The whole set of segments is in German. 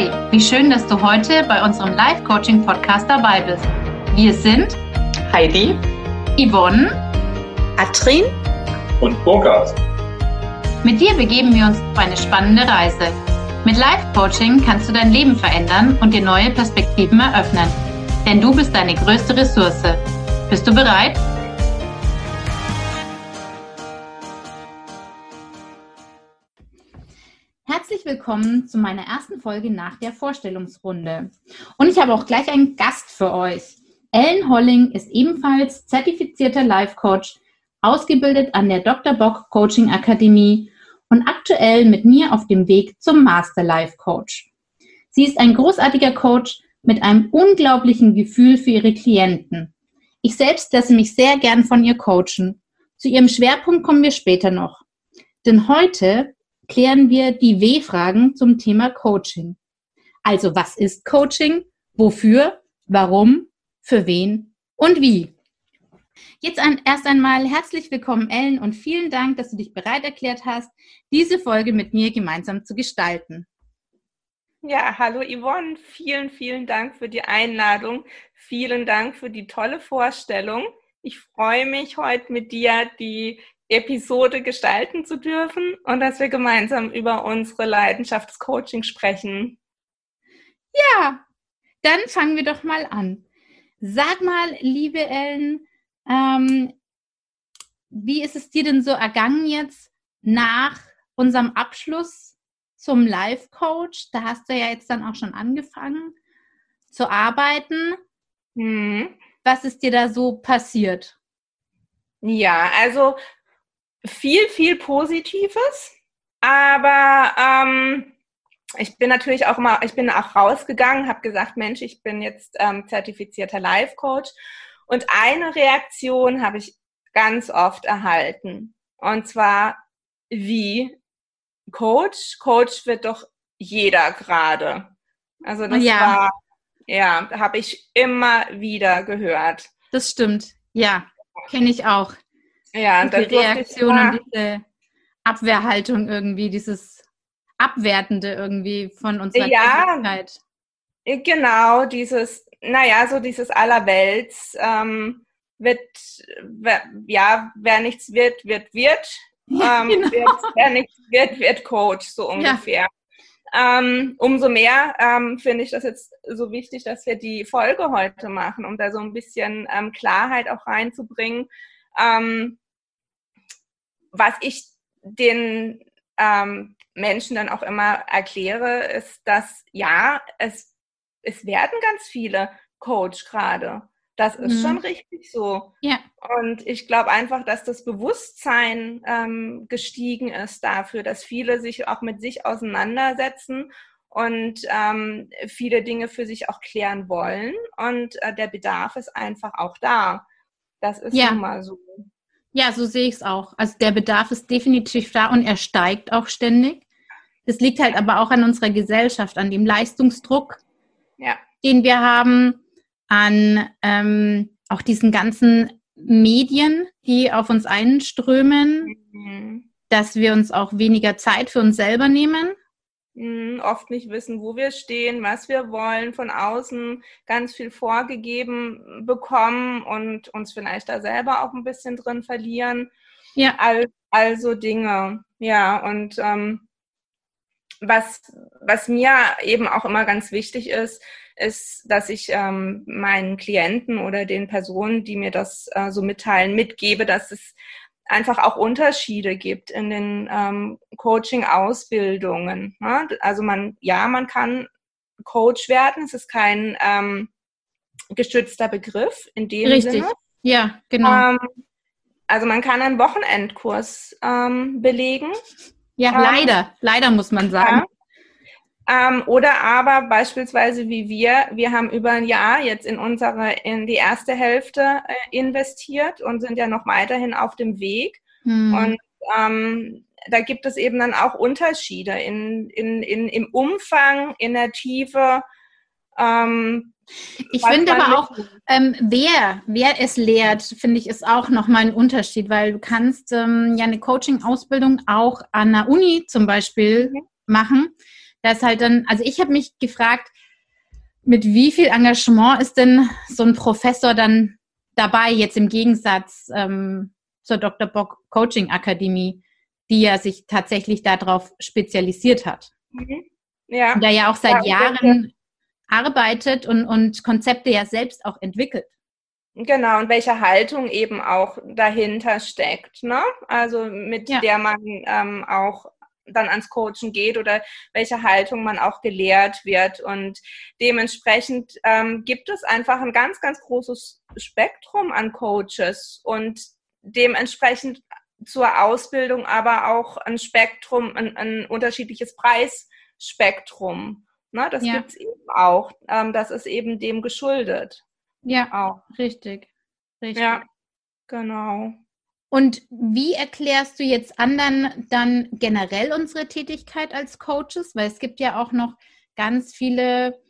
Hi, wie schön, dass du heute bei unserem Live-Coaching-Podcast dabei bist. Wir sind Heidi, Yvonne, Atrin und Burkhard. Mit dir begeben wir uns auf eine spannende Reise. Mit Live-Coaching kannst du dein Leben verändern und dir neue Perspektiven eröffnen. Denn du bist deine größte Ressource. Bist du bereit? Herzlich willkommen zu meiner ersten Folge nach der Vorstellungsrunde. Und ich habe auch gleich einen Gast für euch. Ellen Holling ist ebenfalls zertifizierter Life Coach, ausgebildet an der Dr. Bock Coaching Akademie und aktuell mit mir auf dem Weg zum Master Life Coach. Sie ist ein großartiger Coach mit einem unglaublichen Gefühl für ihre Klienten. Ich selbst lasse mich sehr gern von ihr coachen. Zu ihrem Schwerpunkt kommen wir später noch. Denn heute klären wir die W-Fragen zum Thema Coaching. Also was ist Coaching? Wofür? Warum? Für wen? Und wie? Jetzt ein, erst einmal herzlich willkommen, Ellen, und vielen Dank, dass du dich bereit erklärt hast, diese Folge mit mir gemeinsam zu gestalten. Ja, hallo Yvonne, vielen, vielen Dank für die Einladung. Vielen Dank für die tolle Vorstellung. Ich freue mich heute mit dir die Episode gestalten zu dürfen und dass wir gemeinsam über unsere Leidenschaft des Coaching sprechen. Ja, dann fangen wir doch mal an. Sag mal, liebe Ellen, ähm, wie ist es dir denn so ergangen jetzt nach unserem Abschluss zum Life Coach? Da hast du ja jetzt dann auch schon angefangen zu arbeiten. Hm. Was ist dir da so passiert? Ja, also viel, viel Positives, aber ähm, ich bin natürlich auch immer, ich bin auch rausgegangen, habe gesagt, Mensch, ich bin jetzt ähm, zertifizierter Life Coach und eine Reaktion habe ich ganz oft erhalten und zwar wie Coach, Coach wird doch jeder gerade. Also das ja. war, ja, habe ich immer wieder gehört. Das stimmt, ja, kenne ich auch. Ja, und die Reaktion und diese Abwehrhaltung irgendwie, dieses Abwertende irgendwie von unserer ja, Tätigkeit. Genau, dieses, naja, so dieses Allerwelts ähm, wird, wer, ja, wer nichts wird, wird, wird. Ja, ähm, genau. wird, wer nichts wird, wird Coach, so ungefähr. Ja. Ähm, umso mehr ähm, finde ich das jetzt so wichtig, dass wir die Folge heute machen, um da so ein bisschen ähm, Klarheit auch reinzubringen. Ähm, was ich den ähm, Menschen dann auch immer erkläre, ist, dass ja, es, es werden ganz viele Coach gerade. Das ist mhm. schon richtig so. Ja. Und ich glaube einfach, dass das Bewusstsein ähm, gestiegen ist dafür, dass viele sich auch mit sich auseinandersetzen und ähm, viele Dinge für sich auch klären wollen. Und äh, der Bedarf ist einfach auch da. Das ist ja. mal so. Ja, so sehe ich es auch. Also der Bedarf ist definitiv da und er steigt auch ständig. Das liegt halt aber auch an unserer Gesellschaft, an dem Leistungsdruck, ja. den wir haben, an ähm, auch diesen ganzen Medien, die auf uns einströmen, mhm. dass wir uns auch weniger Zeit für uns selber nehmen. Oft nicht wissen, wo wir stehen, was wir wollen, von außen ganz viel vorgegeben bekommen und uns vielleicht da selber auch ein bisschen drin verlieren. Ja. All, also Dinge. Ja, und ähm, was, was mir eben auch immer ganz wichtig ist, ist, dass ich ähm, meinen Klienten oder den Personen, die mir das äh, so mitteilen, mitgebe, dass es einfach auch Unterschiede gibt in den ähm, Coaching-Ausbildungen. Ne? Also man, ja, man kann Coach werden, es ist kein ähm, geschützter Begriff in dem Richtig. Sinne. Ja, genau. Ähm, also man kann einen Wochenendkurs ähm, belegen. Ja, ähm, leider, leider muss man sagen. Ja. Ähm, oder aber beispielsweise wie wir, wir haben über ein Jahr jetzt in unsere, in die erste Hälfte äh, investiert und sind ja noch weiterhin auf dem Weg. Hm. Und ähm, da gibt es eben dann auch Unterschiede in, in, in, im Umfang, in der Tiefe. Ähm, ich finde aber auch, ähm, wer, wer es lehrt, finde ich, ist auch nochmal ein Unterschied, weil du kannst ähm, ja eine Coaching-Ausbildung auch an der Uni zum Beispiel mhm. machen da ist halt dann, also ich habe mich gefragt, mit wie viel Engagement ist denn so ein Professor dann dabei, jetzt im Gegensatz ähm, zur Dr. Bock Coaching Akademie, die ja sich tatsächlich darauf spezialisiert hat. Mhm. Ja. Und der ja auch seit ja, Jahren arbeitet und, und Konzepte ja selbst auch entwickelt. Genau, und welche Haltung eben auch dahinter steckt, ne? Also mit ja. der man ähm, auch dann ans Coachen geht oder welche Haltung man auch gelehrt wird. Und dementsprechend ähm, gibt es einfach ein ganz, ganz großes Spektrum an Coaches und dementsprechend zur Ausbildung aber auch ein Spektrum, ein, ein unterschiedliches Preisspektrum. Ne, das ja. gibt es eben auch. Ähm, das ist eben dem geschuldet. Ja, auch. richtig. Richtig. Ja, genau. Und wie erklärst du jetzt anderen dann generell unsere Tätigkeit als Coaches? Weil es gibt ja auch noch ganz viele,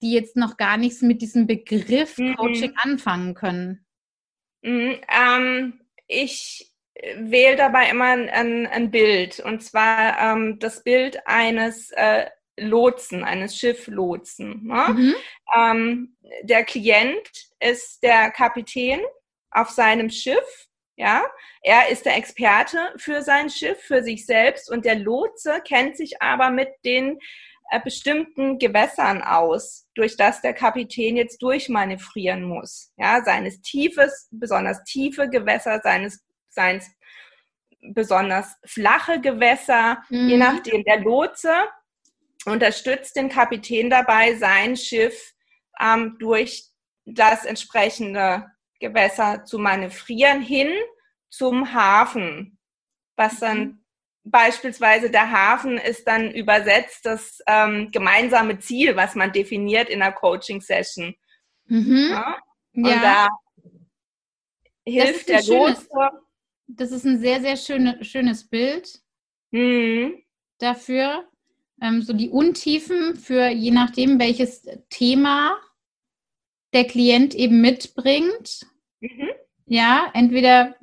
die jetzt noch gar nichts mit diesem Begriff mhm. Coaching anfangen können. Mhm, ähm, ich wähle dabei immer ein, ein, Bild und zwar ähm, das Bild eines äh, Lotsen, eines Schifflotsen. Ne? Mhm. Ähm, der Klient ist der Kapitän auf seinem Schiff. Ja, er ist der Experte für sein Schiff, für sich selbst und der Lotse kennt sich aber mit den äh, bestimmten Gewässern aus, durch das der Kapitän jetzt durchmanövrieren muss. Ja, seines tiefes, besonders tiefe Gewässer, seines, seins besonders flache Gewässer, mhm. je nachdem. Der Lotse unterstützt den Kapitän dabei, sein Schiff ähm, durch das entsprechende Gewässer zu manövrieren hin zum Hafen, was dann mhm. Beispielsweise der Hafen ist dann übersetzt das ähm, gemeinsame Ziel, was man definiert in einer Coaching-Session. Mhm. Ja? Und ja. da hilft der schönes, Das ist ein sehr, sehr schöne, schönes Bild mhm. dafür. Ähm, so die Untiefen für je nachdem, welches Thema der Klient eben mitbringt. Mhm. Ja, entweder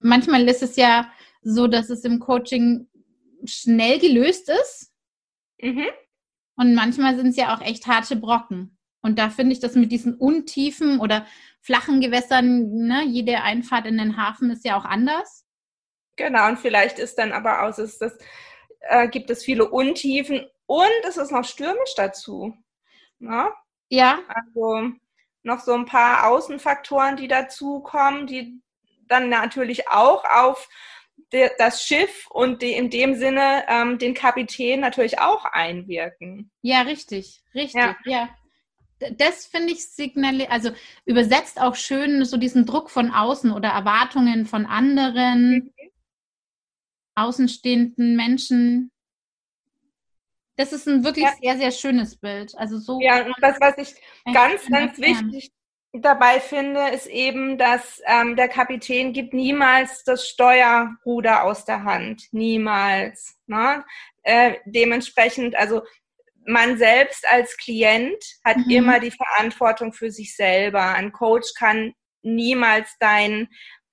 manchmal ist es ja so, dass es im Coaching schnell gelöst ist. Mhm. Und manchmal sind es ja auch echt harte Brocken. Und da finde ich das mit diesen untiefen oder flachen Gewässern, ne, jede Einfahrt in den Hafen ist ja auch anders. Genau, und vielleicht ist dann aber aus, ist das, äh, gibt es viele Untiefen und es ist noch stürmisch dazu. Ne? Ja. Also noch so ein paar Außenfaktoren, die dazukommen, die dann natürlich auch auf das Schiff und die, in dem Sinne ähm, den Kapitän natürlich auch einwirken. Ja, richtig, richtig, ja. ja. Das finde ich signal, also übersetzt auch schön so diesen Druck von außen oder Erwartungen von anderen mhm. außenstehenden Menschen. Das ist ein wirklich ja. sehr, sehr schönes Bild. Also so. Ja, und das, was ich ganz, ganz wichtig dabei finde, ist eben, dass ähm, der Kapitän gibt niemals das Steuerruder aus der Hand. Niemals. Ne? Äh, dementsprechend, also man selbst als Klient hat mhm. immer die Verantwortung für sich selber. Ein Coach kann niemals dein,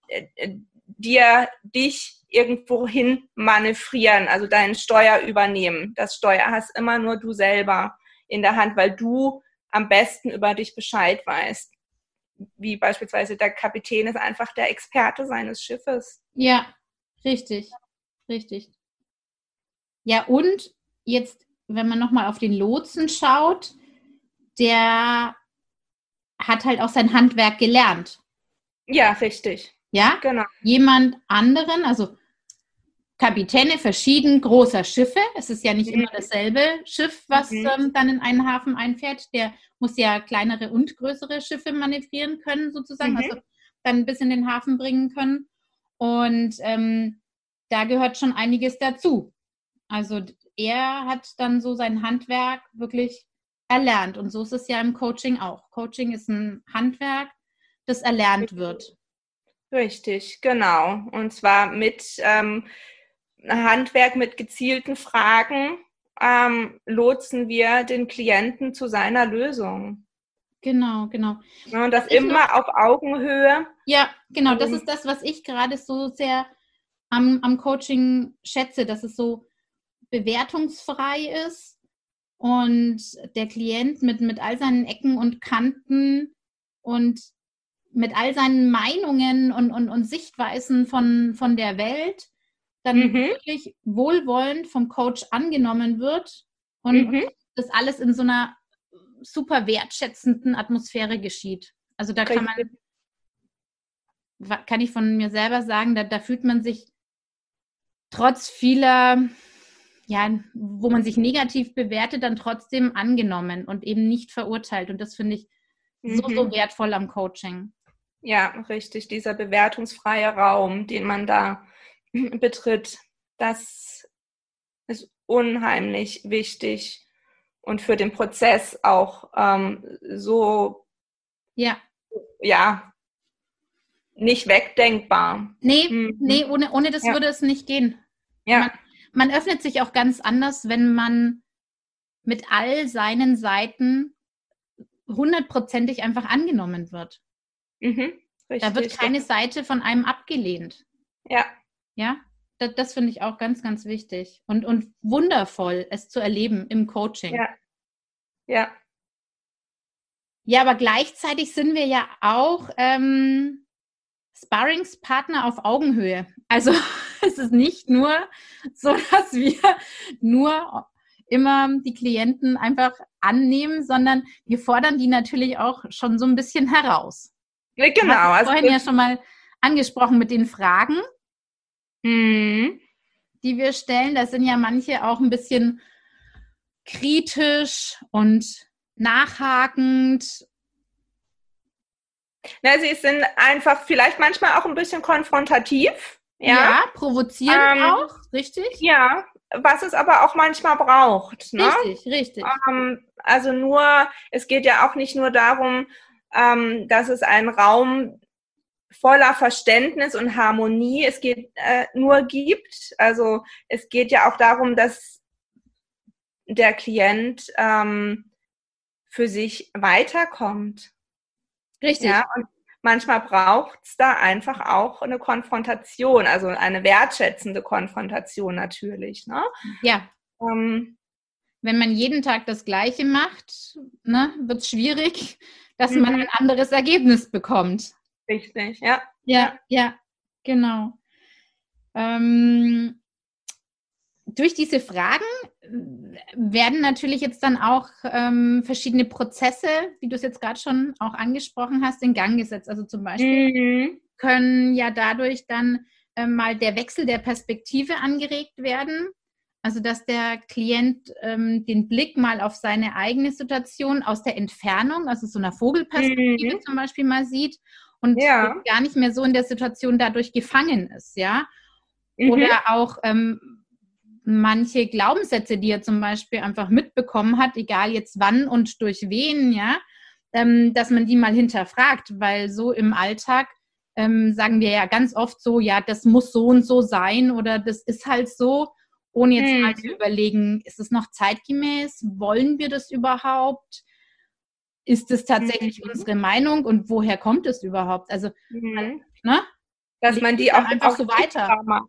äh, äh dir, dich irgendwo hin manövrieren, also deinen Steuer übernehmen. Das Steuer hast immer nur du selber in der Hand, weil du am besten über dich Bescheid weißt wie beispielsweise der Kapitän ist einfach der Experte seines Schiffes. Ja, richtig, richtig. Ja, und jetzt, wenn man nochmal auf den Lotsen schaut, der hat halt auch sein Handwerk gelernt. Ja, richtig. Ja, genau. Jemand anderen, also Kapitäne verschieden großer Schiffe. Es ist ja nicht mhm. immer dasselbe Schiff, was mhm. ähm, dann in einen Hafen einfährt. Der muss ja kleinere und größere Schiffe manövrieren können, sozusagen, mhm. also dann bis in den Hafen bringen können. Und ähm, da gehört schon einiges dazu. Also er hat dann so sein Handwerk wirklich erlernt. Und so ist es ja im Coaching auch. Coaching ist ein Handwerk, das erlernt wird. Richtig, genau. Und zwar mit ähm, Handwerk mit gezielten Fragen ähm, lotsen wir den Klienten zu seiner Lösung. Genau, genau. Ja, und das immer noch, auf Augenhöhe. Ja, genau. Das ist das, was ich gerade so sehr am, am Coaching schätze, dass es so bewertungsfrei ist und der Klient mit, mit all seinen Ecken und Kanten und mit all seinen Meinungen und, und, und Sichtweisen von, von der Welt dann mhm. wirklich wohlwollend vom Coach angenommen wird und, mhm. das alles in so einer super wertschätzenden Atmosphäre geschieht. Also da kann man, kann ich von mir selber sagen, da, da fühlt man sich trotz vieler, ja, wo man sich negativ bewertet, dann trotzdem angenommen und eben nicht verurteilt. Und das finde ich mhm. so, so mhm. wertvoll am Coaching. Ja, richtig. Dieser bewertungsfreie Raum, den man da betritt, das ist unheimlich wichtig und für den Prozess auch ähm, so ja. ja nicht wegdenkbar. Nee, mhm. nee, ohne, ohne das ja. würde es nicht gehen. Ja. Man, man öffnet sich auch ganz anders, wenn man mit all seinen Seiten hundertprozentig einfach angenommen wird. Mhm, da wird keine Seite von einem abgelehnt. Ja. Ja, das, das finde ich auch ganz, ganz wichtig. Und, und wundervoll, es zu erleben im Coaching. Ja. Ja. Ja, aber gleichzeitig sind wir ja auch ähm, Sparringspartner auf Augenhöhe. Also es ist nicht nur so, dass wir nur immer die Klienten einfach annehmen, sondern wir fordern die natürlich auch schon so ein bisschen heraus. Genau. Du hast also vorhin ja schon mal angesprochen mit den Fragen, mhm. die wir stellen. Da sind ja manche auch ein bisschen kritisch und nachhakend na, sie sind einfach vielleicht manchmal auch ein bisschen konfrontativ. Ja, ja provozieren ähm, auch, richtig? Ja, was es aber auch manchmal braucht. Ne? Richtig, richtig. Ähm, also nur, es geht ja auch nicht nur darum, ähm, dass es einen Raum voller Verständnis und Harmonie es geht, äh, nur gibt. Also es geht ja auch darum, dass der Klient ähm, für sich weiterkommt. Richtig. Ja, und manchmal braucht es da einfach auch eine Konfrontation, also eine wertschätzende Konfrontation natürlich. Ne? Ja. Ähm, Wenn man jeden Tag das Gleiche macht, ne, wird es schwierig, dass mhm. man ein anderes Ergebnis bekommt. Richtig, ja. Ja, ja, genau. Ähm, durch diese Fragen werden natürlich jetzt dann auch ähm, verschiedene Prozesse, wie du es jetzt gerade schon auch angesprochen hast, in Gang gesetzt. Also zum Beispiel mhm. können ja dadurch dann ähm, mal der Wechsel der Perspektive angeregt werden. Also dass der Klient ähm, den Blick mal auf seine eigene Situation aus der Entfernung, also so einer Vogelperspektive mhm. zum Beispiel mal sieht und ja. gar nicht mehr so in der Situation dadurch gefangen ist, ja. Mhm. Oder auch ähm, manche Glaubenssätze, die er zum Beispiel einfach mitbekommen hat, egal jetzt wann und durch wen, ja, ähm, dass man die mal hinterfragt, weil so im Alltag ähm, sagen wir ja ganz oft so, ja, das muss so und so sein oder das ist halt so, ohne jetzt mhm. mal zu überlegen, ist es noch zeitgemäß? Wollen wir das überhaupt? Ist es tatsächlich mhm. unsere Meinung und woher kommt es überhaupt? Also, mhm. ne? Dass man die auch einfach auch so weiter macht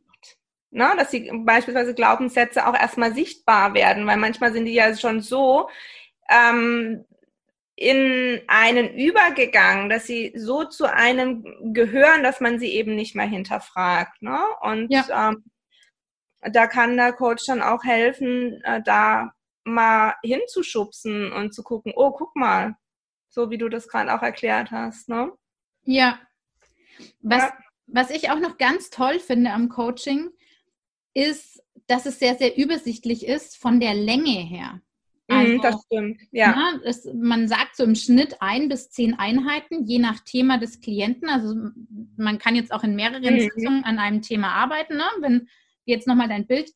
ne? dass sie beispielsweise Glaubenssätze auch erstmal sichtbar werden, weil manchmal sind die ja schon so ähm, in einen übergegangen, dass sie so zu einem gehören, dass man sie eben nicht mehr hinterfragt. Ne? Und ja. ähm, da kann der Coach dann auch helfen, äh, da mal hinzuschubsen und zu gucken, oh, guck mal, so wie du das gerade auch erklärt hast. Ne? Ja. Was, ja. was ich auch noch ganz toll finde am Coaching, ist, dass es sehr, sehr übersichtlich ist von der Länge her. Mhm, also, das stimmt, ja. Na, ne, es, man sagt so im Schnitt ein bis zehn Einheiten, je nach Thema des Klienten. Also man kann jetzt auch in mehreren mhm. Sitzungen an einem Thema arbeiten. Ne? Wenn wir jetzt nochmal dein Bild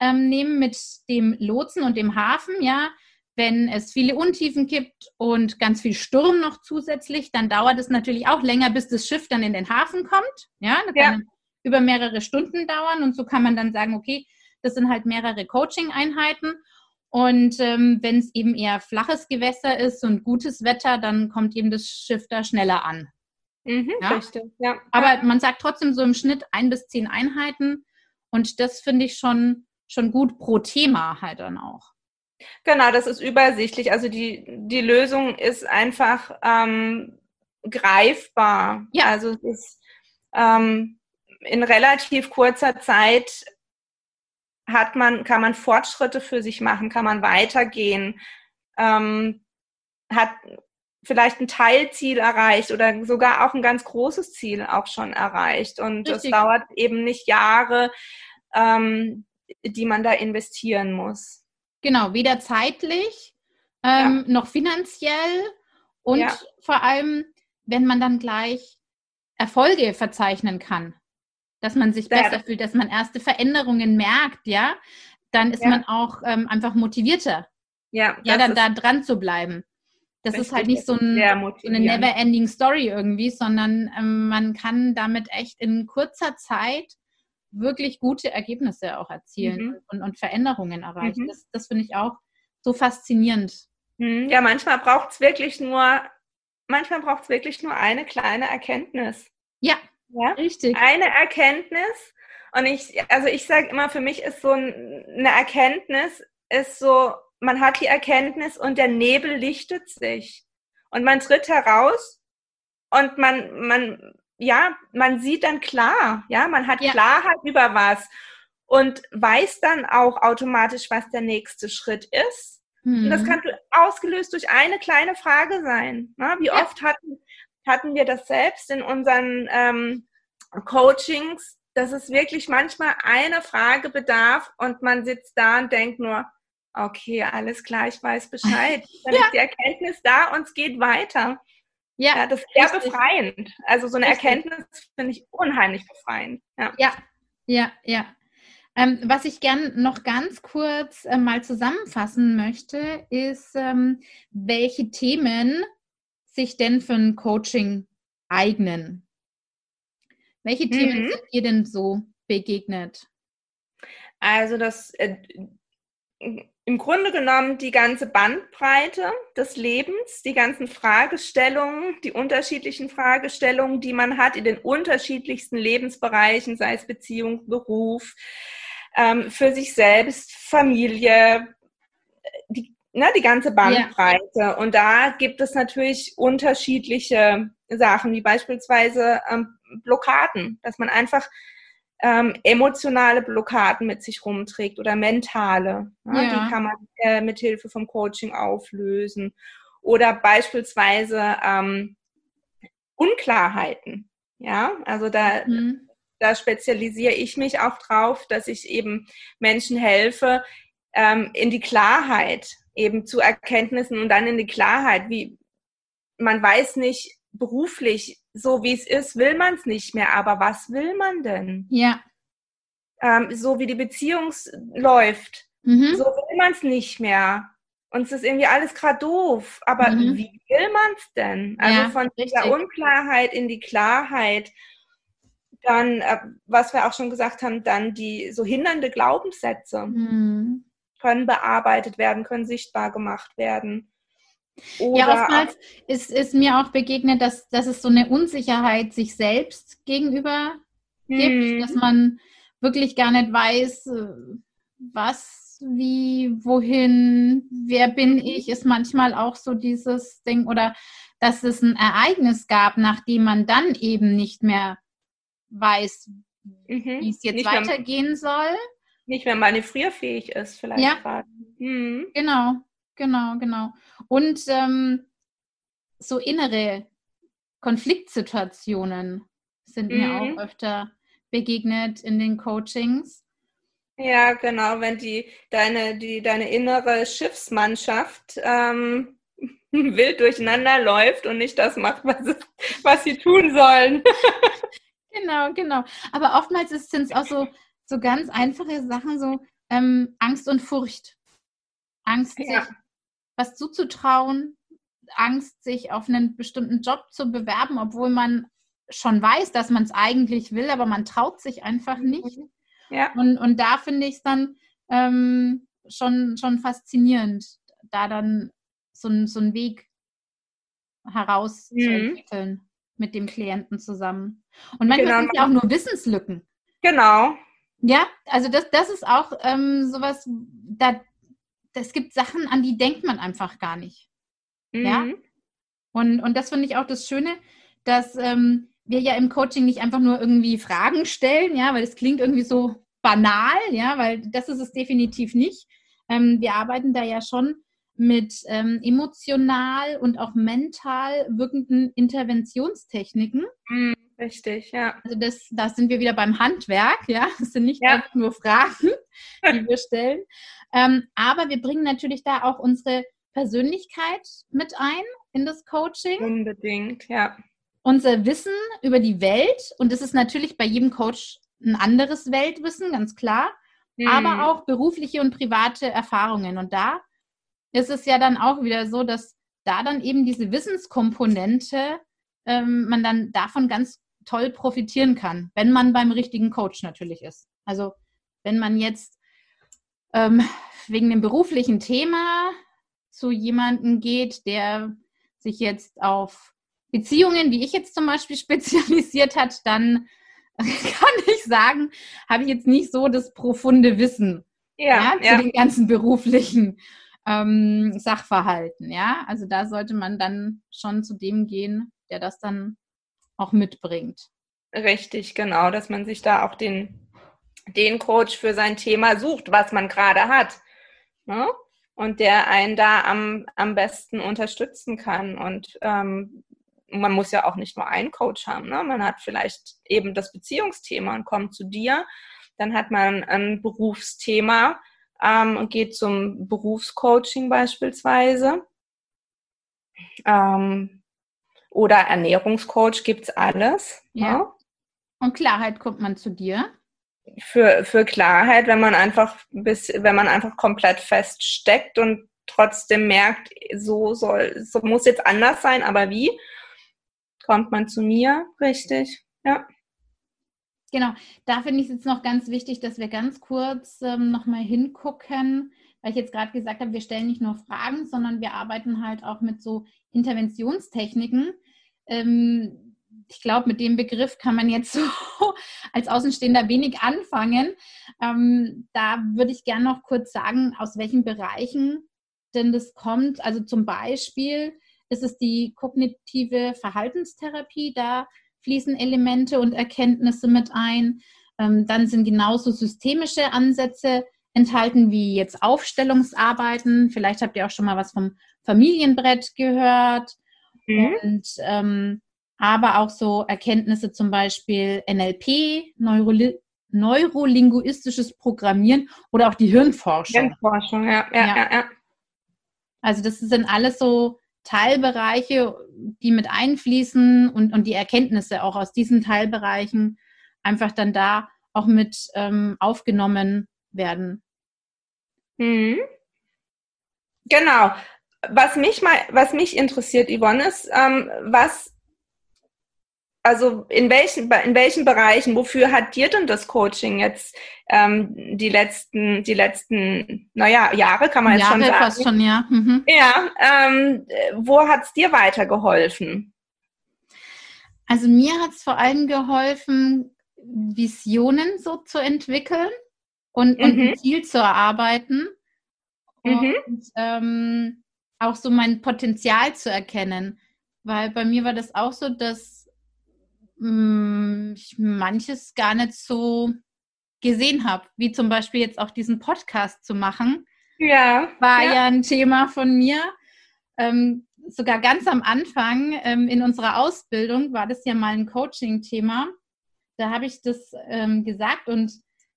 ähm, nehmen mit dem Lotsen und dem Hafen, ja, wenn es viele Untiefen gibt und ganz viel Sturm noch zusätzlich, dann dauert es natürlich auch länger, bis das Schiff dann in den Hafen kommt. Ja, da kann ja über mehrere Stunden dauern und so kann man dann sagen, okay, das sind halt mehrere Coaching-Einheiten. Und ähm, wenn es eben eher flaches Gewässer ist und gutes Wetter, dann kommt eben das Schiff da schneller an. Mhm, ja? Richtig, ja. Aber man sagt trotzdem so im Schnitt ein bis zehn Einheiten. Und das finde ich schon, schon gut pro Thema halt dann auch. Genau, das ist übersichtlich. Also die, die Lösung ist einfach ähm, greifbar. Ja. Also es ist ähm, in relativ kurzer Zeit hat man, kann man Fortschritte für sich machen, kann man weitergehen, ähm, hat vielleicht ein Teilziel erreicht oder sogar auch ein ganz großes Ziel auch schon erreicht. Und es dauert eben nicht Jahre, ähm, die man da investieren muss. Genau, weder zeitlich ähm, ja. noch finanziell und ja. vor allem, wenn man dann gleich Erfolge verzeichnen kann, dass man sich ja. besser fühlt, dass man erste Veränderungen merkt, ja, dann ist man auch ähm, einfach motivierter. Ja, ja dann da dran zu bleiben. Das ist halt nicht so, ein, so eine never-ending Story irgendwie, sondern ähm, man kann damit echt in kurzer Zeit wirklich gute Ergebnisse auch erzielen mhm. und, und, Veränderungen erreichen. Mhm. Das, das finde ich auch so faszinierend. Mhm. Ja, manchmal braucht es wirklich nur, manchmal braucht es wirklich nur eine kleine Erkenntnis. Ja, ja, richtig. Eine Erkenntnis. Und ich, also ich sage immer, für mich ist so eine Erkenntnis, ist so, man hat die Erkenntnis und der Nebel lichtet sich. Und man tritt heraus und man, man, ja, man sieht dann klar, ja, man hat ja. Klarheit über was und weiß dann auch automatisch, was der nächste Schritt ist. Mhm. Und das hm. kann ausgelöst durch eine kleine Frage sein. Ne? Wie ja. oft hatten, hatten wir das selbst in unseren ähm, Coachings, dass es wirklich manchmal eine Frage bedarf und man sitzt da und denkt nur, okay, alles klar, ich weiß Bescheid. Dann ja. ist die Erkenntnis da und es geht weiter. Ja, ja das ist sehr richtig. befreiend. Also so eine richtig. Erkenntnis finde ich unheimlich befreiend. Ja, ja, ja. ja. Ähm, was ich gern noch ganz kurz äh, mal zusammenfassen möchte, ist, ähm, welche Themen sich denn für ein Coaching eignen. Welche Themen mhm. sind ihr denn so begegnet? Also das äh, im Grunde genommen die ganze Bandbreite des Lebens, die ganzen Fragestellungen, die unterschiedlichen Fragestellungen, die man hat in den unterschiedlichsten Lebensbereichen, sei es Beziehung, Beruf, ähm, für sich selbst, Familie, die, ne, die ganze Bandbreite. Ja. Und da gibt es natürlich unterschiedliche Sachen, wie beispielsweise ähm, Blockaden, dass man einfach ähm, emotionale Blockaden mit sich rumträgt oder mentale. Ja, ja. Die kann man äh, mit Hilfe vom Coaching auflösen. Oder beispielsweise ähm, Unklarheiten. Ja, also da, mhm. da spezialisiere ich mich auch drauf, dass ich eben Menschen helfe, ähm, in die Klarheit eben zu Erkenntnissen und dann in die Klarheit, wie man weiß nicht beruflich, so wie es ist, will man es nicht mehr. Aber was will man denn? Ja. Ähm, so wie die Beziehung läuft, mhm. so will man es nicht mehr. Und es ist irgendwie alles gerade doof. Aber mhm. wie will man es denn? Also ja, von dieser richtig. Unklarheit in die Klarheit. Dann, äh, was wir auch schon gesagt haben, dann die so hindernde Glaubenssätze mhm. können bearbeitet werden, können sichtbar gemacht werden. Oder ja, oftmals ist, ist mir auch begegnet, dass, dass es so eine Unsicherheit sich selbst gegenüber gibt, hm. dass man wirklich gar nicht weiß, was, wie, wohin, wer bin mhm. ich, ist manchmal auch so dieses Ding oder dass es ein Ereignis gab, nachdem man dann eben nicht mehr weiß, mhm. wie es jetzt nicht weitergehen mehr, soll. Nicht mehr manövrierfähig ist, vielleicht. Ja, mhm. genau. Genau, genau. Und ähm, so innere Konfliktsituationen sind mhm. mir auch mhm. öfter begegnet in den Coachings. Ja, genau, wenn die deine, die, deine innere Schiffsmannschaft ähm, wild durcheinander läuft und nicht das macht, was, was sie tun sollen. genau, genau. Aber oftmals sind es auch so, so ganz einfache Sachen, so ähm, Angst und Furcht. Angst, ja. sich was zuzutrauen, Angst, sich auf einen bestimmten Job zu bewerben, obwohl man schon weiß, dass man es eigentlich will, aber man traut sich einfach mhm. nicht. Ja. Und, und da finde ich es dann ähm, schon, schon faszinierend, da dann so, so einen Weg herauszuentwickeln mhm. mit dem Klienten zusammen. Und manchmal genau. sind ja auch nur Wissenslücken. Genau. Ja, also das, das ist auch ähm, sowas, da es gibt Sachen, an die denkt man einfach gar nicht. Mhm. Ja. Und, und das finde ich auch das Schöne, dass ähm, wir ja im Coaching nicht einfach nur irgendwie Fragen stellen, ja, weil es klingt irgendwie so banal, ja, weil das ist es definitiv nicht. Ähm, wir arbeiten da ja schon mit ähm, emotional und auch mental wirkenden Interventionstechniken. Mhm, richtig, ja. Also das, da sind wir wieder beim Handwerk, ja. Das sind nicht Ja. einfach nur Fragen, die wir stellen. Ähm, aber wir bringen natürlich da auch unsere Persönlichkeit mit ein in das Coaching, Unbedingt, ja. unser Wissen über die Welt. Und das ist natürlich bei jedem Coach ein anderes Weltwissen, ganz klar. Mhm. Aber auch berufliche und private Erfahrungen. Und da ist es ja dann auch wieder so, dass da dann eben diese Wissenskomponente ähm, man dann davon ganz toll profitieren kann, wenn man beim richtigen Coach natürlich ist. Also wenn man jetzt ähm, wegen dem beruflichen Thema zu jemandem geht, der sich jetzt auf Beziehungen, wie ich jetzt zum Beispiel spezialisiert hat, dann kann ich sagen, habe ich jetzt nicht so das profunde Wissen ja, Ja, ja. zu den ganzen beruflichen ähm, Sachverhalten. Ja, also da sollte man dann schon zu dem gehen, der das dann auch mitbringt. Richtig, genau, dass man sich da auch den, den Coach für sein Thema sucht, was man gerade hat. Ne? Und der einen da am, am besten unterstützen kann. Und ähm, man muss ja auch nicht nur einen Coach haben. Ne? Man hat vielleicht eben das Beziehungsthema und kommt zu dir. Dann hat man ein Berufsthema ähm, und geht zum Berufscoaching beispielsweise. Ähm, oder Ernährungscoach gibt's alles. Ja. Ne? Und Klarheit kommt man zu dir. für, für Klarheit, wenn man einfach bis, wenn man einfach komplett feststeckt und trotzdem merkt, so soll, so muss jetzt anders sein, aber wie? Kommt man zu mir, richtig? Ja. Genau, da finde ich es jetzt noch ganz wichtig, dass wir ganz kurz ähm, nochmal hingucken, weil ich jetzt gerade gesagt habe, wir stellen nicht nur Fragen, sondern wir arbeiten halt auch mit so Interventionstechniken. Ähm, ich glaube, mit dem Begriff kann man jetzt so als Außenstehender wenig anfangen. Ähm, da würde ich gerne noch kurz sagen, aus welchen Bereichen denn das kommt. Also zum Beispiel ist es die kognitive Verhaltenstherapie, da fließen Elemente und Erkenntnisse mit ein. Ähm, dann sind genauso systemische Ansätze enthalten wie jetzt Aufstellungsarbeiten. Vielleicht habt ihr auch schon mal was vom Familienbrett gehört. Mhm. Und ähm, aber auch so Erkenntnisse zum Beispiel NLP, Neuroli neurolinguistisches Programmieren oder auch die Hirnforschung. Hirnforschung, ja, ja, Ja. ja, ja. Also das sind alles so Teilbereiche, die mit einfließen und, und die Erkenntnisse auch aus diesen Teilbereichen einfach dann da auch mit ähm, aufgenommen werden. Mhm. Genau. Was mich mal, was mich interessiert, Yvonne, ist, ähm, was, also in welchen, in welchen Bereichen, wofür hat dir denn das Coaching jetzt ähm, die letzten, die letzten, naja, Jahre kann man jetzt schon Jahre sagen. fast schon, ja. Mhm. Ja, ähm, wo hat es dir weitergeholfen? Also mir hat es vor allem geholfen, Visionen so zu entwickeln und, und Mhm. ein Ziel zu erarbeiten Mhm. und ähm, auch so mein Potenzial zu erkennen. Weil bei mir war das auch so, dass mh, ich manches gar nicht so gesehen habe, wie zum Beispiel jetzt auch diesen Podcast zu machen Ja. war ja. ja, ein Thema von mir. Ähm, sogar ganz am Anfang ähm, in unserer Ausbildung war das ja mal ein Coaching-Thema. Da habe ich das ähm, gesagt und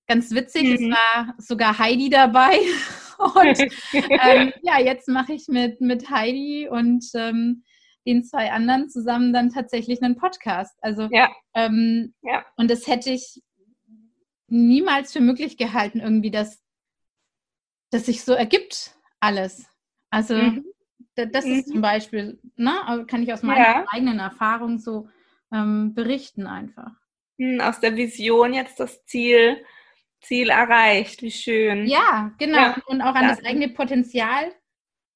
ganz witzig, Mhm. es war sogar Heidi dabei. Und ähm, ja, jetzt mache ich mit, mit Heidi und ähm, den zwei anderen zusammen dann tatsächlich einen Podcast. Also Ja. ähm, Ja. und das hätte ich niemals für möglich gehalten, irgendwie, dass das sich so ergibt, alles. Also Mhm. da- das ist Mhm. zum Beispiel, ne, kann ich aus meiner Ja. eigenen Erfahrung so ähm, berichten einfach. Hm, Aus der Vision jetzt das Ziel, Ziel erreicht. Wie schön. Ja, genau. Ja, Und auch an das klasse. eigene Potenzial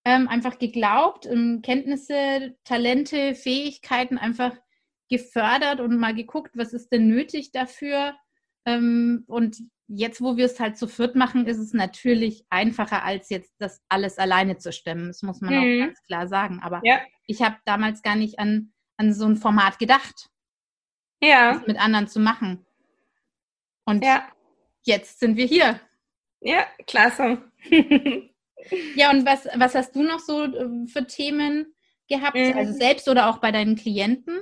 ähm, einfach geglaubt, ähm, Kenntnisse, Talente, Fähigkeiten einfach gefördert und mal geguckt, was ist denn nötig dafür. Ähm, und jetzt, wo wir es halt zu viert machen, ist es natürlich einfacher, als jetzt das alles alleine zu stemmen. Das muss man mhm. auch ganz klar sagen. Aber ja. ich habe damals gar nicht an, an so ein Format gedacht. Ja. Das mit anderen zu machen. Und ja. Jetzt sind wir hier. Ja, klasse. ja, und was, was hast du noch so äh, für Themen gehabt? Mhm. Also selbst oder auch bei deinen Klienten?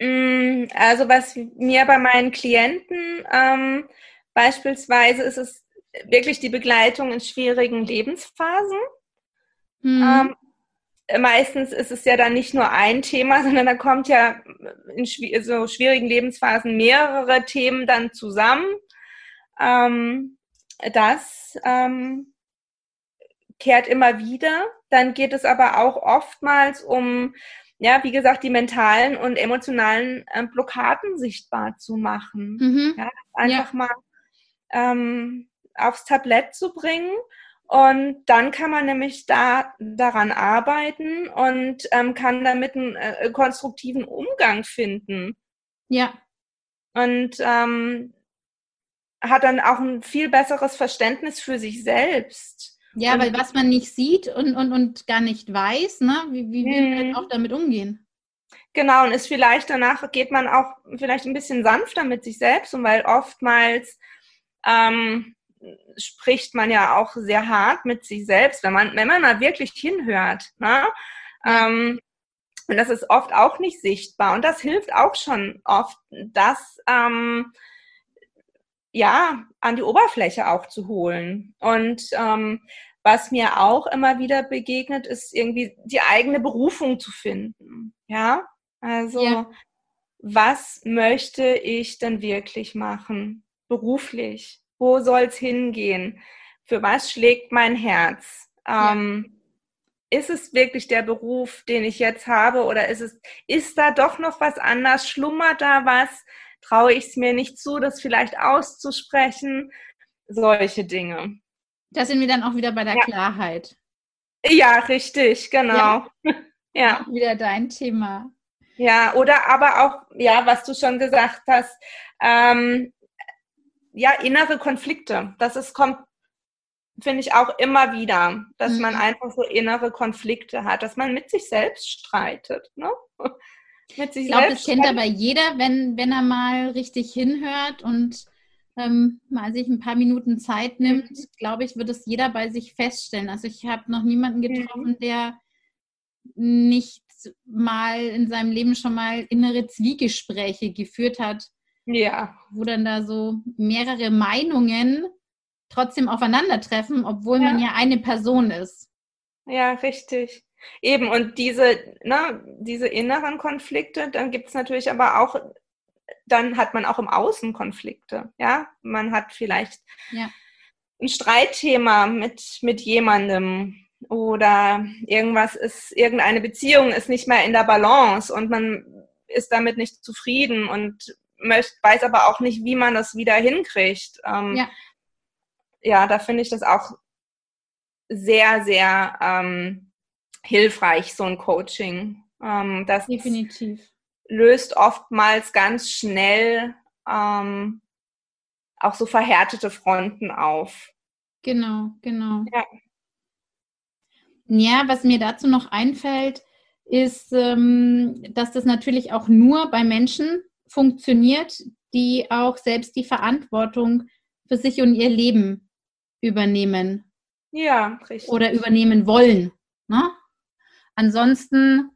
Mm, also was mir bei meinen Klienten ähm, beispielsweise ist es wirklich die Begleitung in schwierigen Lebensphasen. Mhm. Ähm, meistens ist es ja dann nicht nur ein Thema, sondern da kommt ja in so schwierigen Lebensphasen mehrere Themen dann zusammen. Ähm, das ähm, kehrt immer wieder. Dann geht es aber auch oftmals um ja, wie gesagt, die mentalen und emotionalen äh, Blockaden sichtbar zu machen. Mhm. Ja, einfach ja. mal ähm, aufs Tablett zu bringen. Und dann kann man nämlich da daran arbeiten und ähm, kann damit einen äh, konstruktiven Umgang finden. Ja. Und ähm, hat dann auch ein viel besseres Verständnis für sich selbst. Ja, und, weil was man nicht sieht und, und, und gar nicht weiß, ne? wie, wie will man mhm. auch damit umgehen? Genau, und ist vielleicht danach geht man auch vielleicht ein bisschen sanfter mit sich selbst und weil oftmals ähm, spricht man ja auch sehr hart mit sich selbst, wenn man, wenn man mal wirklich hinhört. Ne? Ähm, und das ist oft auch nicht sichtbar. Und das hilft auch schon oft, das ähm, ja an die Oberfläche auch zu holen. Und ähm, was mir auch immer wieder begegnet, ist irgendwie die eigene Berufung zu finden. Ja, also ja. was möchte ich denn wirklich machen beruflich? Wo soll es hingehen? Für was schlägt mein Herz? Ähm, ja. Ist es wirklich der Beruf, den ich jetzt habe, oder ist es ist da doch noch was anders? Schlummert da was? Traue ich es mir nicht zu, das vielleicht auszusprechen? Solche Dinge. Da sind wir dann auch wieder bei der ja. Klarheit. Ja, richtig, genau. Ja. ja. Wieder dein Thema. Ja, oder aber auch, ja, was du schon gesagt hast, ähm, ja, innere Konflikte. Das ist, kommt, finde ich auch immer wieder, dass mhm. man einfach so innere Konflikte hat, dass man mit sich selbst streitet. Ne? Ich glaube, das kennt aber jeder, wenn, wenn er mal richtig hinhört und ähm, mal sich ein paar Minuten Zeit nimmt, mhm. glaube ich, wird es jeder bei sich feststellen. Also ich habe noch niemanden mhm. getroffen, mhm. der nicht mal in seinem Leben schon mal innere Zwiegespräche geführt hat. Ja. Wo dann da so mehrere Meinungen trotzdem aufeinandertreffen, obwohl ja. man ja eine Person ist. Ja, richtig. Eben, und diese, ne, diese inneren Konflikte, dann gibt es natürlich aber auch dann hat man auch im Außen Konflikte. Ja, man hat vielleicht ja. ein Streitthema mit, mit jemandem oder irgendwas ist, irgendeine Beziehung ist nicht mehr in der Balance und man ist damit nicht zufrieden und möcht, weiß aber auch nicht, wie man das wieder hinkriegt. Ähm, ja. ja, da finde ich das auch sehr, sehr ähm, hilfreich, so ein Coaching. Ähm, das Definitiv löst oftmals ganz schnell ähm, auch so verhärtete Fronten auf. Genau, genau. Ja. Ja, was mir dazu noch einfällt, ist, ähm, dass das natürlich auch nur bei Menschen funktioniert, die auch selbst die Verantwortung für sich und ihr Leben übernehmen. Ja, richtig. Oder übernehmen wollen. Ne? Ansonsten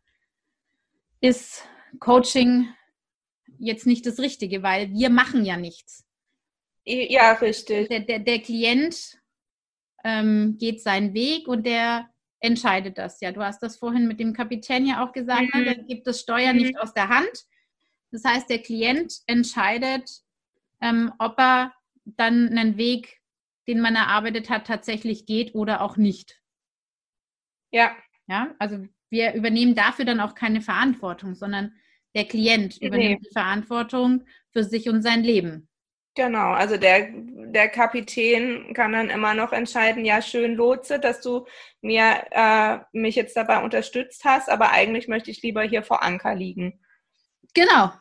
ist Coaching jetzt nicht das Richtige, weil wir machen ja nichts. Ja, richtig. Der, der, der Klient ähm, geht seinen Weg und der entscheidet das ja. Du hast das vorhin mit dem Kapitän ja auch gesagt, ne? mhm. der gibt das Steuer mhm. nicht aus der Hand. Das heißt, der Klient entscheidet, ähm, ob er dann einen Weg, den man erarbeitet hat, tatsächlich geht oder auch nicht. Ja. Ja, also wir übernehmen dafür dann auch keine Verantwortung, sondern der Klient übernimmt nee. die Verantwortung für sich und sein Leben. Genau, also der, der Kapitän kann dann immer noch entscheiden, ja, schön Lotse, dass du mir äh, mich jetzt dabei unterstützt hast, aber eigentlich möchte ich lieber hier vor Anker liegen. Genau.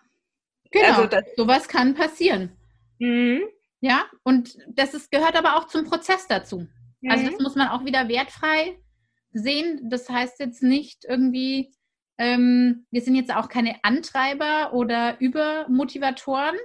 Genau. Also das, Sowas kann passieren. Mhm. Ja, und das ist, gehört aber auch zum Prozess dazu. Mhm. Also das muss man auch wieder wertfrei sehen. Das heißt jetzt nicht irgendwie, ähm, wir sind jetzt auch keine Antreiber oder Übermotivatoren.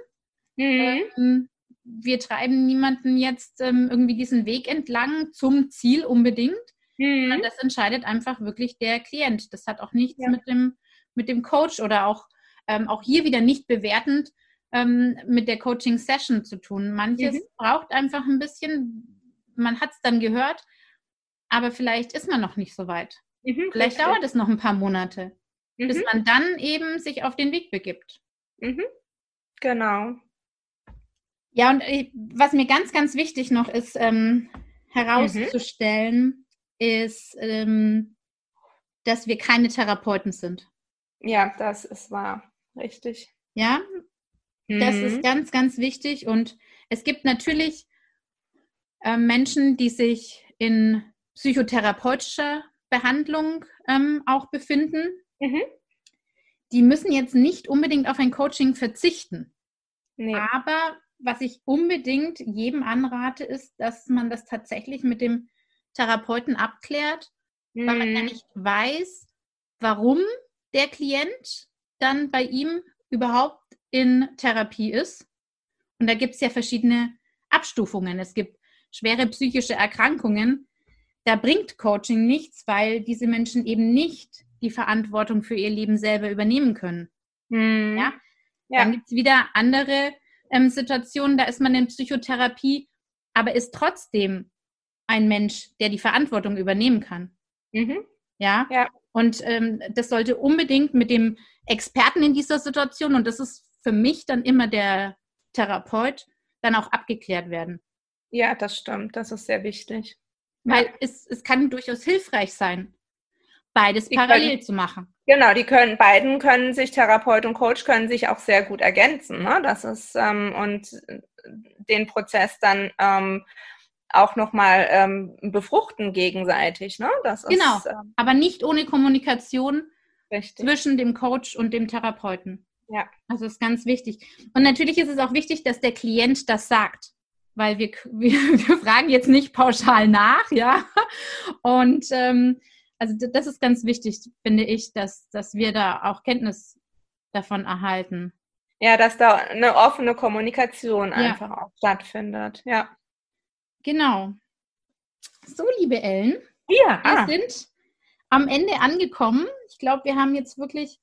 Mhm. Ähm, wir treiben niemanden jetzt ähm, irgendwie diesen Weg entlang zum Ziel unbedingt. Mhm. Das entscheidet einfach wirklich der Klient. Das hat auch nichts ja. mit, dem, mit dem Coach oder auch, ähm, auch hier wieder nicht bewertend ähm, mit der Coaching-Session zu tun. Manches mhm. braucht einfach ein bisschen, man hat es dann gehört, aber vielleicht ist man noch nicht so weit. Mhm, vielleicht richtig. dauert es noch ein paar Monate, mhm. bis man dann eben sich auf den Weg begibt. Mhm. Genau. Ja, und äh, was mir ganz, ganz wichtig noch ist, ähm, herauszustellen, ist, ähm, dass wir keine Therapeuten sind. Ja, das ist wahr. Richtig. Ja, das ist mhm. ganz, ganz wichtig. Und es gibt natürlich äh, Menschen, die sich in psychotherapeutischer Behandlung ähm, auch befinden. Mhm. Die müssen jetzt nicht unbedingt auf ein Coaching verzichten. Nee. Aber was ich unbedingt jedem anrate, ist, dass man das tatsächlich mit dem Therapeuten abklärt, mhm. weil man ja mhm. nicht weiß, warum der Klient dann bei ihm überhaupt in Therapie ist. Und da gibt es ja verschiedene Abstufungen. Es gibt schwere psychische Erkrankungen. Da bringt Coaching nichts, weil diese Menschen eben nicht die Verantwortung für ihr Leben selber übernehmen können. Mhm. Ja? ja? Dann gibt es wieder andere ähm, Situationen, da ist man in Psychotherapie, aber ist trotzdem ein Mensch, der die Verantwortung übernehmen kann. Mhm. Ja? ja. Und ähm, das sollte unbedingt mit dem Experten in dieser Situation, und das ist für mich dann immer der Therapeut, dann auch abgeklärt werden. Ja, das stimmt. Das ist sehr wichtig. Weil ja. es, es kann durchaus hilfreich sein, beides die parallel können, zu machen. Genau, die können, beiden können sich, Therapeut und Coach können sich auch sehr gut ergänzen. Ne? Das ist, ähm, und den Prozess dann ähm, auch nochmal ähm, befruchten gegenseitig. Ne? Das ist, genau, ähm, aber nicht ohne Kommunikation richtig. zwischen dem Coach und dem Therapeuten. Ja. Also ist ganz wichtig. Und natürlich ist es auch wichtig, dass der Klient das sagt, weil wir, wir, wir fragen jetzt nicht pauschal nach, ja. Und ähm, also das ist ganz wichtig, finde ich, dass, dass wir da auch Kenntnis davon erhalten. Ja, dass da eine offene Kommunikation einfach ja. auch stattfindet. Ja. Genau. So, liebe Ellen, ja. wir ah. sind am Ende angekommen. Ich glaube, wir haben jetzt wirklich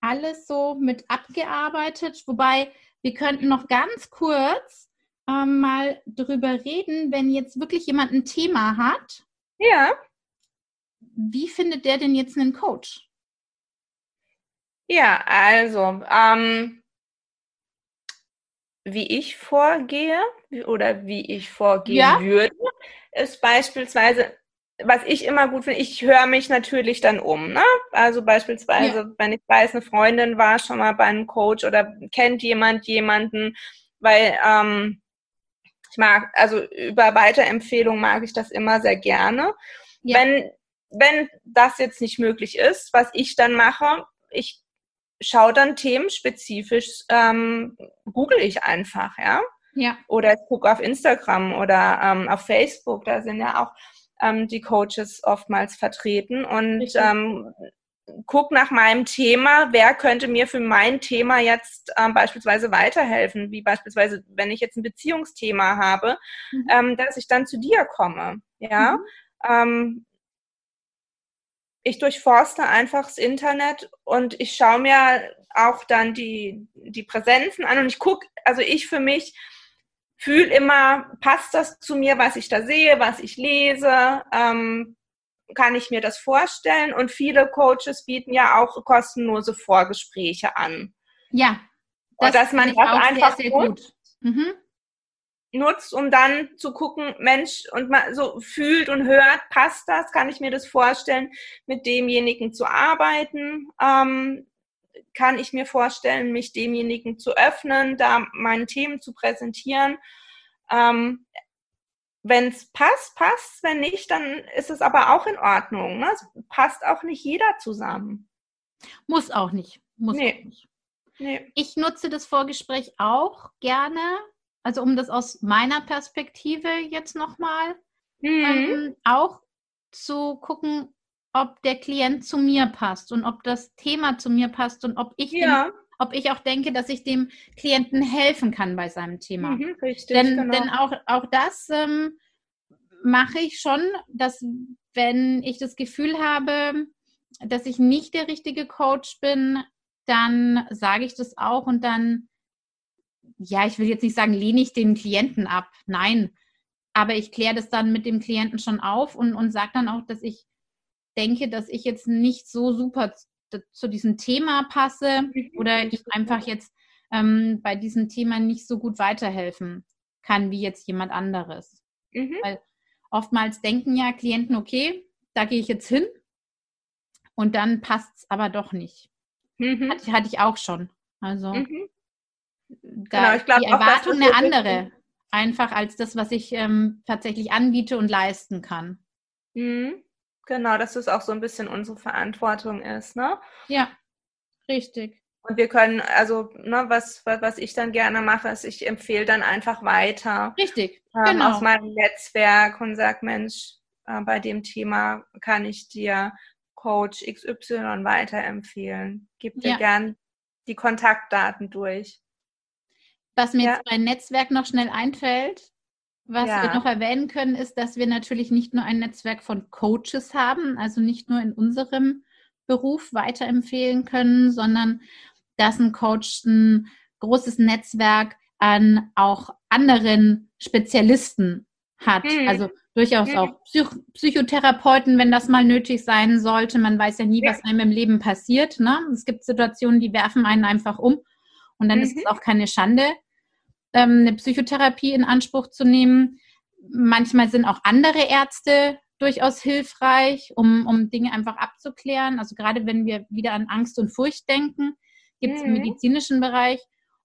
alles so mit abgearbeitet, wobei wir könnten noch ganz kurz ähm, mal drüber reden, wenn jetzt wirklich jemand ein Thema hat. Ja. Wie findet der denn jetzt einen Coach? Ja, also, ähm, wie ich vorgehe oder wie ich vorgehen ja. würde, ist beispielsweise was ich immer gut finde, ich höre mich natürlich dann um. Ne? Also beispielsweise, ja. wenn ich weiß, eine Freundin war schon mal bei einem Coach oder kennt jemand jemanden, weil ähm, ich mag, also über Weiterempfehlung mag ich das immer sehr gerne. Ja. Wenn, wenn das jetzt nicht möglich ist, was ich dann mache, ich schaue dann themenspezifisch, ähm, google ich einfach, ja. Ja. Oder ich gucke auf Instagram oder ähm, auf Facebook, da sind ja auch ähm, die Coaches oftmals vertreten und ähm, guck nach meinem Thema, wer könnte mir für mein Thema jetzt ähm, beispielsweise weiterhelfen, wie beispielsweise, wenn ich jetzt ein Beziehungsthema habe, mhm. ähm, dass ich dann zu dir komme. Ja. Mhm. Ähm, ich durchforste einfach das Internet und ich schaue mir auch dann die, die Präsenzen an und ich gucke, also ich für mich, fühle immer, passt das zu mir, was ich da sehe, was ich lese, ähm, kann ich mir das vorstellen? Und viele Coaches bieten ja auch kostenlose Vorgespräche an. Ja. Das und dass man das einfach sehr, sehr nutzt, mhm. nutzt, um dann zu gucken, Mensch, und man so fühlt und hört, passt das? Kann ich mir das vorstellen, mit demjenigen zu arbeiten? Ähm, kann ich mir vorstellen, mich demjenigen zu öffnen, da meine Themen zu präsentieren. Ähm, wenn es passt, passt. Wenn nicht, dann ist es aber auch in Ordnung. Ne? Es passt auch nicht jeder zusammen. Muss auch nicht. Muss nee. auch nicht. Nee. Ich nutze das Vorgespräch auch gerne, also um das aus meiner Perspektive jetzt nochmal Mhm. ähm, auch zu gucken, ob der Klient zu mir passt und ob das Thema zu mir passt und ob ich, Ja, ob ich auch denke, dass ich dem Klienten helfen kann bei seinem Thema. mhm, richtig. Denn, genau. denn auch, auch das ähm, mache ich schon, dass wenn ich das Gefühl habe, dass ich nicht der richtige Coach bin, dann sage ich das auch und dann, ja, ich will jetzt nicht sagen, lehne ich den Klienten ab. Nein, aber ich kläre das dann mit dem Klienten schon auf und, und sage dann auch, dass ich denke, dass ich jetzt nicht so super zu, diesem Thema passe oder ich einfach jetzt ähm, bei diesem Thema nicht so gut weiterhelfen kann wie jetzt jemand anderes. Mhm. Oftmals denken ja Klienten, okay, da gehe ich jetzt hin und dann passt es aber doch nicht. Mhm. Hatte, hatte ich auch schon. Also Mhm. da Genau, ich glaub die Erwartung eine andere, einfach als das, was ich ähm, tatsächlich anbiete und leisten kann. Mhm. Genau, dass es auch so ein bisschen unsere Verantwortung ist, ne? Ja, richtig. Und wir können, also, ne, was, was, was ich dann gerne mache, ist, ich empfehle dann einfach weiter Richtig, ähm, genau. aus meinem Netzwerk und sage, Mensch, äh, bei dem Thema kann ich dir Coach XY weiterempfehlen. Gib dir Ja. gern die Kontaktdaten durch. Was mir Ja. jetzt bei Netzwerk noch schnell einfällt, was Ja. wir noch erwähnen können, ist, dass wir natürlich nicht nur ein Netzwerk von Coaches haben, also nicht nur in unserem Beruf weiterempfehlen können, sondern dass ein Coach ein großes Netzwerk an auch anderen Spezialisten hat. Mhm. Also durchaus Mhm. auch Psych Psychotherapeuten, wenn das mal nötig sein sollte. Man weiß ja nie, Ja. was einem im Leben passiert. Ne? Es gibt Situationen, die werfen einen einfach um. Und dann ist Mhm. es auch keine Schande, ähm, eine Psychotherapie in Anspruch zu nehmen. Manchmal sind auch andere Ärzte durchaus hilfreich, um, um Dinge einfach abzuklären. Also gerade wenn wir wieder an Angst und Furcht denken, gibt es im Mhm. medizinischen Bereich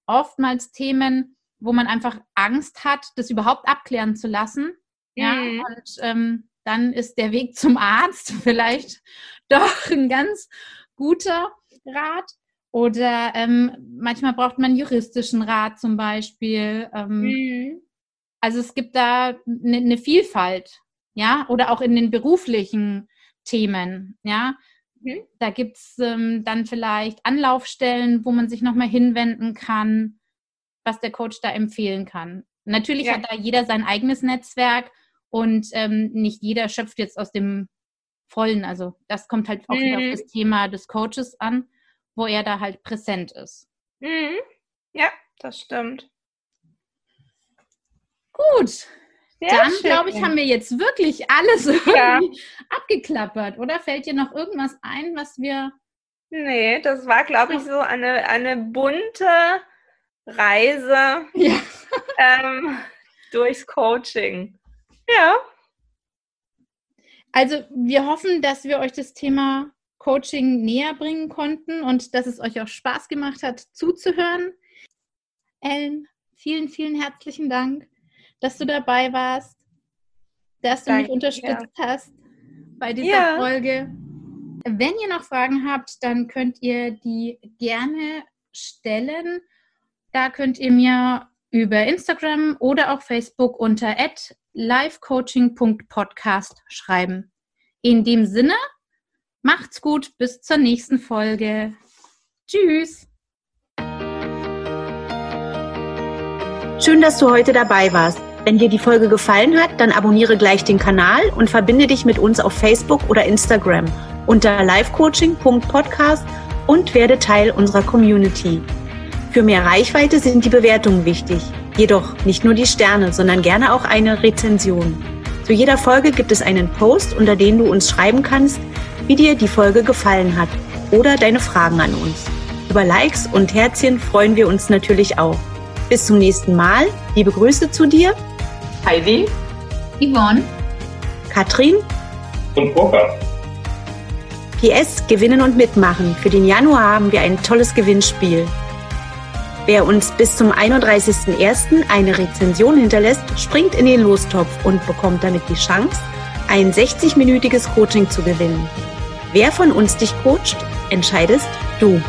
oftmals Themen, wo man einfach Angst hat, das überhaupt abklären zu lassen. Ja, Mhm. und ähm, dann ist der Weg zum Arzt vielleicht doch ein ganz guter Rat. Oder ähm, manchmal braucht man juristischen Rat zum Beispiel. Ähm, Mhm. Also es gibt da eine ne Vielfalt, ja, oder auch in den beruflichen Themen, ja. Mhm. Da gibt es ähm, dann vielleicht Anlaufstellen, wo man sich nochmal hinwenden kann, was der Coach da empfehlen kann. Natürlich Ja. hat da jeder sein eigenes Netzwerk und ähm, nicht jeder schöpft jetzt aus dem Vollen. Also das kommt halt auch wieder Mhm. auf das Thema des Coaches an, wo er da halt präsent ist. Mhm. Ja, das stimmt. Gut, Sehr Dann, glaube ich, haben wir jetzt wirklich alles Ja. abgeklappert. Oder fällt dir noch irgendwas ein, was wir. Nee, das war, glaube ich, so eine, eine bunte Reise Ja. ähm, durchs Coaching. Ja. Also, wir hoffen, dass wir euch das Thema Coaching näher bringen konnten und dass es euch auch Spaß gemacht hat, zuzuhören. Ellen, vielen, vielen herzlichen Dank, dass du dabei warst, dass du mich Danke, unterstützt hast bei dieser Ja. Folge. Wenn ihr noch Fragen habt, dann könnt ihr die gerne stellen. Da könnt ihr mir über Instagram oder auch Facebook unter livecoaching.podcast schreiben. In dem Sinne, macht's gut, bis zur nächsten Folge. Tschüss. Schön, dass du heute dabei warst. Wenn dir die Folge gefallen hat, dann abonniere gleich den Kanal und verbinde dich mit uns auf Facebook oder Instagram unter livecoaching.podcast und werde Teil unserer Community. Für mehr Reichweite sind die Bewertungen wichtig. Jedoch nicht nur die Sterne, sondern gerne auch eine Rezension. Zu jeder Folge gibt es einen Post, unter den du uns schreiben kannst, wie dir die Folge gefallen hat oder deine Fragen an uns. Über Likes und Herzchen freuen wir uns natürlich auch. Bis zum nächsten Mal. Liebe Grüße zu dir, Heidi Yvonne. Katrin. und Burkhard. PS Gewinnen und Mitmachen. Für den Januar haben wir ein tolles Gewinnspiel. Wer uns bis zum 31.01. eine Rezension hinterlässt, springt in den Lostopf und bekommt damit die Chance, ein 60-minütiges Coaching zu gewinnen. Wer von uns dich coacht, entscheidest du.